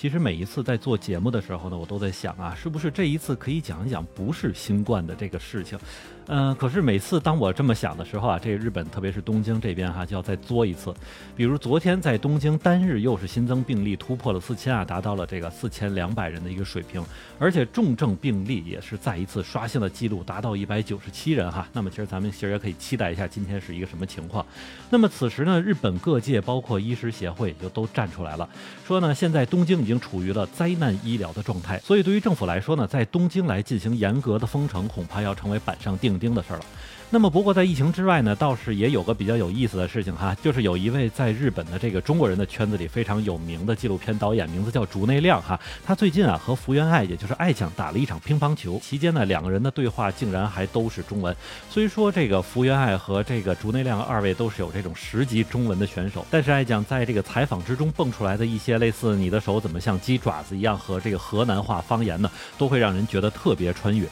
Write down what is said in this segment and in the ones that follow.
其实每一次在做节目的时候呢，我都在想啊，是不是这一次可以讲一讲不是新冠的这个事情？嗯，可是每次当我这么想的时候啊，这日本特别是东京这边哈就要再作一次。比如昨天在东京单日又是新增病例突破了四千啊，达到了这个四千两百人的一个水平，而且重症病例也是再一次刷新了记录，达到一百九十七人哈。那么其实咱们其实也可以期待一下今天是一个什么情况。那么此时呢，日本各界包括医师协会就都站出来了，说呢现在东京已经处于了灾难医疗的状态，所以对于政府来说呢，在东京来进行严格的封城，恐怕要成为板上钉。钉钉的事儿了。那么，不过在疫情之外呢，倒是也有个比较有意思的事情哈，就是有一位在日本的这个中国人的圈子里非常有名的纪录片导演，名字叫竹内亮哈。他最近啊和福原爱，也就是爱酱打了一场乒乓球，期间呢两个人的对话竟然还都是中文。虽说这个福原爱和这个竹内亮二位都是有这种十级中文的选手，但是爱酱在这个采访之中蹦出来的一些类似“你的手怎么像鸡爪子一样”和这个河南话方言呢，都会让人觉得特别穿越。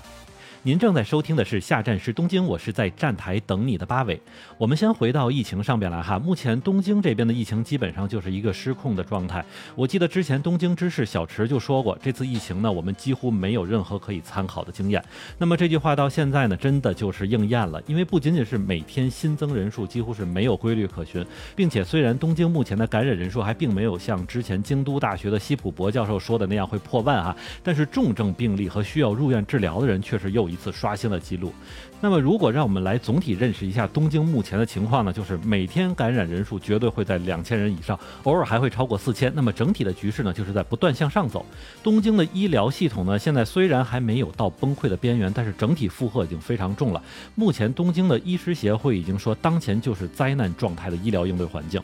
您正在收听的是下站是东京，我是在站台等你的八尾。我们先回到疫情上边来哈，目前东京这边的疫情基本上就是一个失控的状态。我记得之前东京知事小池就说过，这次疫情呢，我们几乎没有任何可以参考的经验。那么这句话到现在呢，真的就是应验了，因为不仅仅是每天新增人数几乎是没有规律可循，并且虽然东京目前的感染人数还并没有像之前京都大学的西普博教授说的那样会破万哈，但是重症病例和需要入院治疗的人却是又一次刷新了记录。那么，如果让我们来总体认识一下东京目前的情况呢？就是每天感染人数绝对会在两千人以上，偶尔还会超过四千。那么整体的局势呢，就是在不断向上走。东京的医疗系统呢，现在虽然还没有到崩溃的边缘，但是整体负荷已经非常重了。目前，东京的医师协会已经说，当前就是灾难状态的医疗应对环境。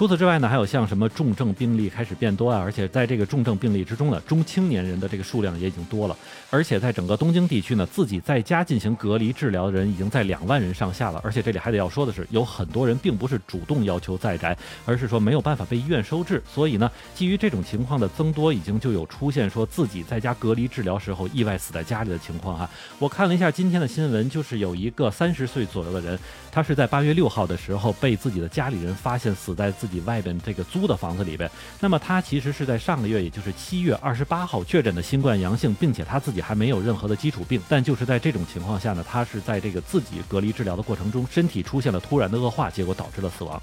除此之外呢，还有像什么重症病例开始变多啊，而且在这个重症病例之中呢，中青年人的这个数量也已经多了，而且在整个东京地区呢，自己在家进行隔离治疗的人已经在两万人上下了，而且这里还得要说的是，有很多人并不是主动要求在宅，而是说没有办法被医院收治，所以呢，基于这种情况的增多，已经就有出现说自己在家隔离治疗时候意外死在家里的情况哈。我看了一下今天的新闻，就是有一个三十岁左右的人，他是在八月六号的时候被自己的家里人发现死在自己外边这个租的房子里边，那么他其实是在上个月，也就是七月二十八号确诊的新冠阳性，并且他自己还没有任何的基础病，但就是在这种情况下呢，他是在这个自己隔离治疗的过程中，身体出现了突然的恶化，结果导致了死亡。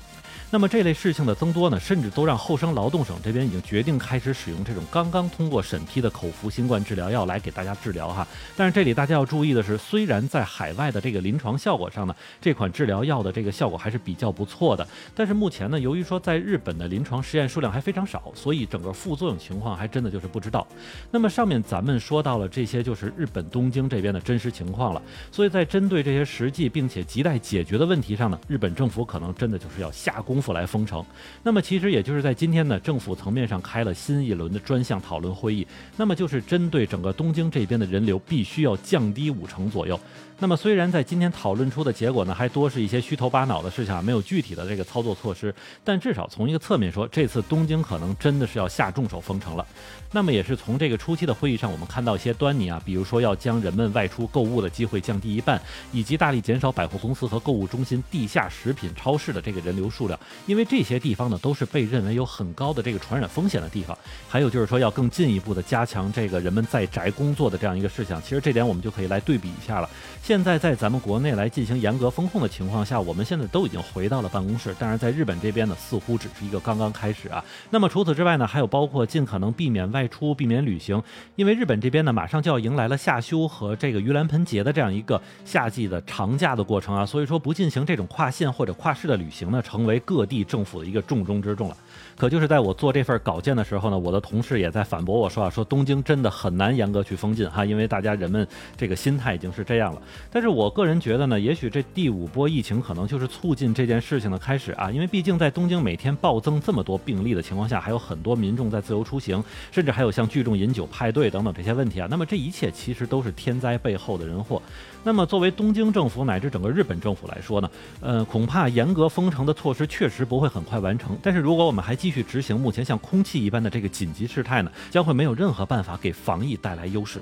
那么这类事情的增多呢，甚至都让厚生劳动省这边已经决定开始使用这种刚刚通过审批的口服新冠治疗药来给大家治疗哈。但是这里大家要注意的是，虽然在海外的这个临床效果上呢，这款治疗药的这个效果还是比较不错的，但是目前呢，由于说在日本的临床实验数量还非常少，所以整个副作用情况还真的就是不知道。那么上面咱们说到了这些，就是日本东京这边的真实情况了。所以在针对这些实际并且亟待解决的问题上呢，日本政府可能真的就是要下功。功夫来封城，那么其实也就是在今天呢，政府层面上开了新一轮的专项讨论会议，那么就是针对整个东京这边的人流必须要降低五成左右。那么虽然在今天讨论出的结果呢，还多是一些虚头巴脑的事情，没有具体的这个操作措施，但至少从一个侧面说，这次东京可能真的是要下重手封城了。那么也是从这个初期的会议上，我们看到一些端倪啊，比如说要将人们外出购物的机会降低一半，以及大力减少百货公司和购物中心、地下食品超市的这个人流数量，因为这些地方呢都是被认为有很高的这个传染风险的地方。还有就是说要更进一步的加强这个人们在宅工作的这样一个事项。其实这点我们就可以来对比一下了。现在在咱们国内来进行严格风控的情况下，我们现在都已经回到了办公室，但是在日本这边呢，似乎只是一个刚刚开始啊。那么除此之外呢，还有包括尽可能避免外。出避免旅行，因为日本这边呢，马上就要迎来了夏休和这个盂兰盆节的这样一个夏季的长假的过程啊，所以说不进行这种跨县或者跨市的旅行呢，成为各各地政府的一个重中之重了。可就是在我做这份稿件的时候呢，我的同事也在反驳我说啊，说东京真的很难严格去封禁哈，因为大家人们这个心态已经是这样了。但是我个人觉得呢，也许这第五波疫情可能就是促进这件事情的开始啊，因为毕竟在东京每天暴增这么多病例的情况下，还有很多民众在自由出行，甚至还有像聚众饮酒派对等等这些问题啊。那么这一切其实都是天灾背后的人祸。那么作为东京政府乃至整个日本政府来说呢，呃，恐怕严格封城的措施确确实不会很快完成。但是如果我们还继续执行目前像空气一般的这个紧急事态呢，将会没有任何办法给防疫带来优势。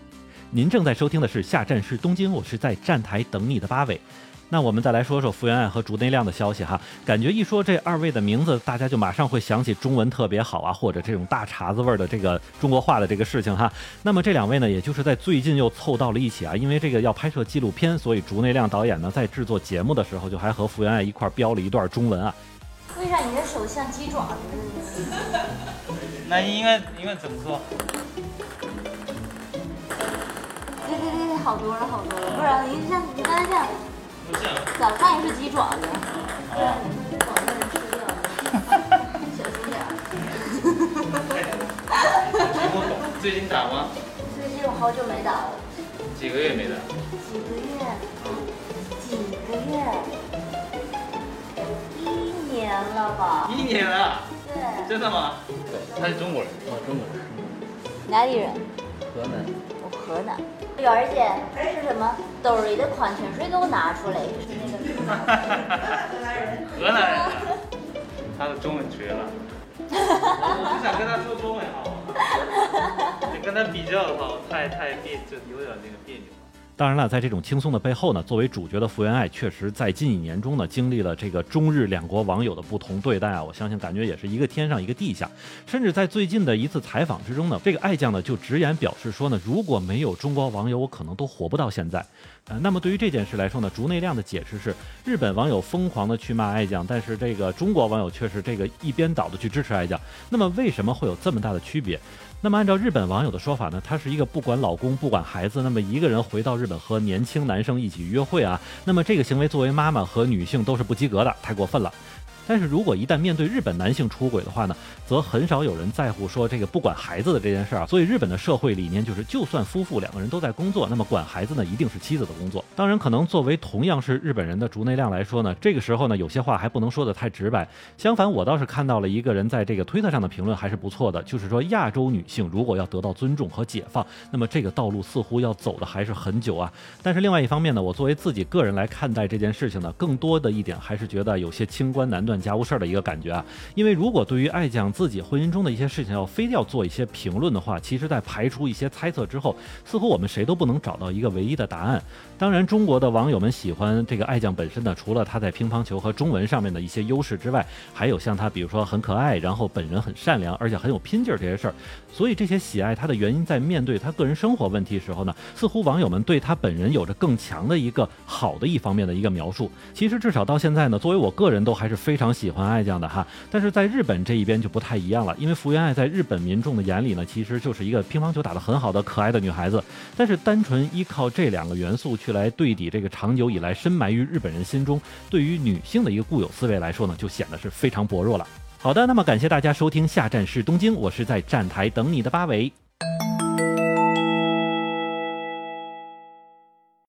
您正在收听的是下站是东京，我是在站台等你的八尾。那我们再来说说福原爱和竹内亮的消息哈，感觉一说这二位的名字，大家就马上会想起中文特别好啊，或者这种大碴子味儿的这个中国话的这个事情哈。那么这两位呢，也就是在最近又凑到了一起啊，因为这个要拍摄纪录片，所以竹内亮导演呢在制作节目的时候，就还和福原爱一块儿标了一段中文啊。为啥你的手像鸡爪子？那应该应该怎么做？对对对，好多了好多了，不然你像你刚才这样，早上也是鸡爪子，小心点听不懂。最近打吗？最近我好久没打了，几个月没打？几个月，几个月，年了吧？一年了，对，真的吗？对他是中国人。哦，中国人。哪里人？河南。我河南。媛儿姐，这是什么？兜里的矿泉水给我拿出来，是那个。河南人啊。他的中文绝了。我就想跟他说中文好吗？你 跟他比较的话，我太太别就有点那个别扭了。当然了，在这种轻松的背后呢，作为主角的福原爱，确实在近几年中呢，经历了这个中日两国网友的不同对待啊。我相信，感觉也是一个天上一个地下。甚至在最近的一次采访之中呢，这个爱将呢就直言表示说呢，如果没有中国网友，我可能都活不到现在。呃，那么对于这件事来说呢，竹内亮的解释是，日本网友疯狂的去骂爱将，但是这个中国网友却是这个一边倒的去支持爱将。那么为什么会有这么大的区别？那么按照日本网友的说法呢，她是一个不管老公不管孩子，那么一个人回到日本和年轻男生一起约会啊，那么这个行为作为妈妈和女性都是不及格的，太过分了。但是如果一旦面对日本男性出轨的话呢，则很少有人在乎说这个不管孩子的这件事儿啊。所以日本的社会理念就是，就算夫妇两个人都在工作，那么管孩子呢一定是妻子的工作。当然，可能作为同样是日本人的竹内亮来说呢，这个时候呢有些话还不能说的太直白。相反，我倒是看到了一个人在这个推特上的评论还是不错的，就是说亚洲女性如果要得到尊重和解放，那么这个道路似乎要走的还是很久啊。但是另外一方面呢，我作为自己个人来看待这件事情呢，更多的一点还是觉得有些清官难断家务事儿的一个感觉啊。因为如果对于爱将自己婚姻中的一些事情要非要做一些评论的话，其实在排除一些猜测之后，似乎我们谁都不能找到一个唯一的答案。当然，中国的网友们喜欢这个爱将本身呢，除了他在乒乓球和中文上面的一些优势之外，还有像他比如说很可爱，然后本人很善良，而且很有拼劲儿这些事儿。所以这些喜爱他的原因，在面对他个人生活问题时候呢，似乎网友们对他本人有着更强的一个好的一方面的一个描述。其实至少到现在呢，作为我个人都还是非常常喜欢爱酱的哈。但是在日本这一边就不太一样了，因为福原爱在日本民众的眼里呢，其实就是一个乒乓球打得很好的可爱的女孩子。但是单纯依靠这两个元素去来对抵这个长久以来深埋于日本人心中对于女性的一个固有思维来说呢，就显得是非常薄弱了。好的，那么感谢大家收听下站是东京，我是在站台等你的八尾。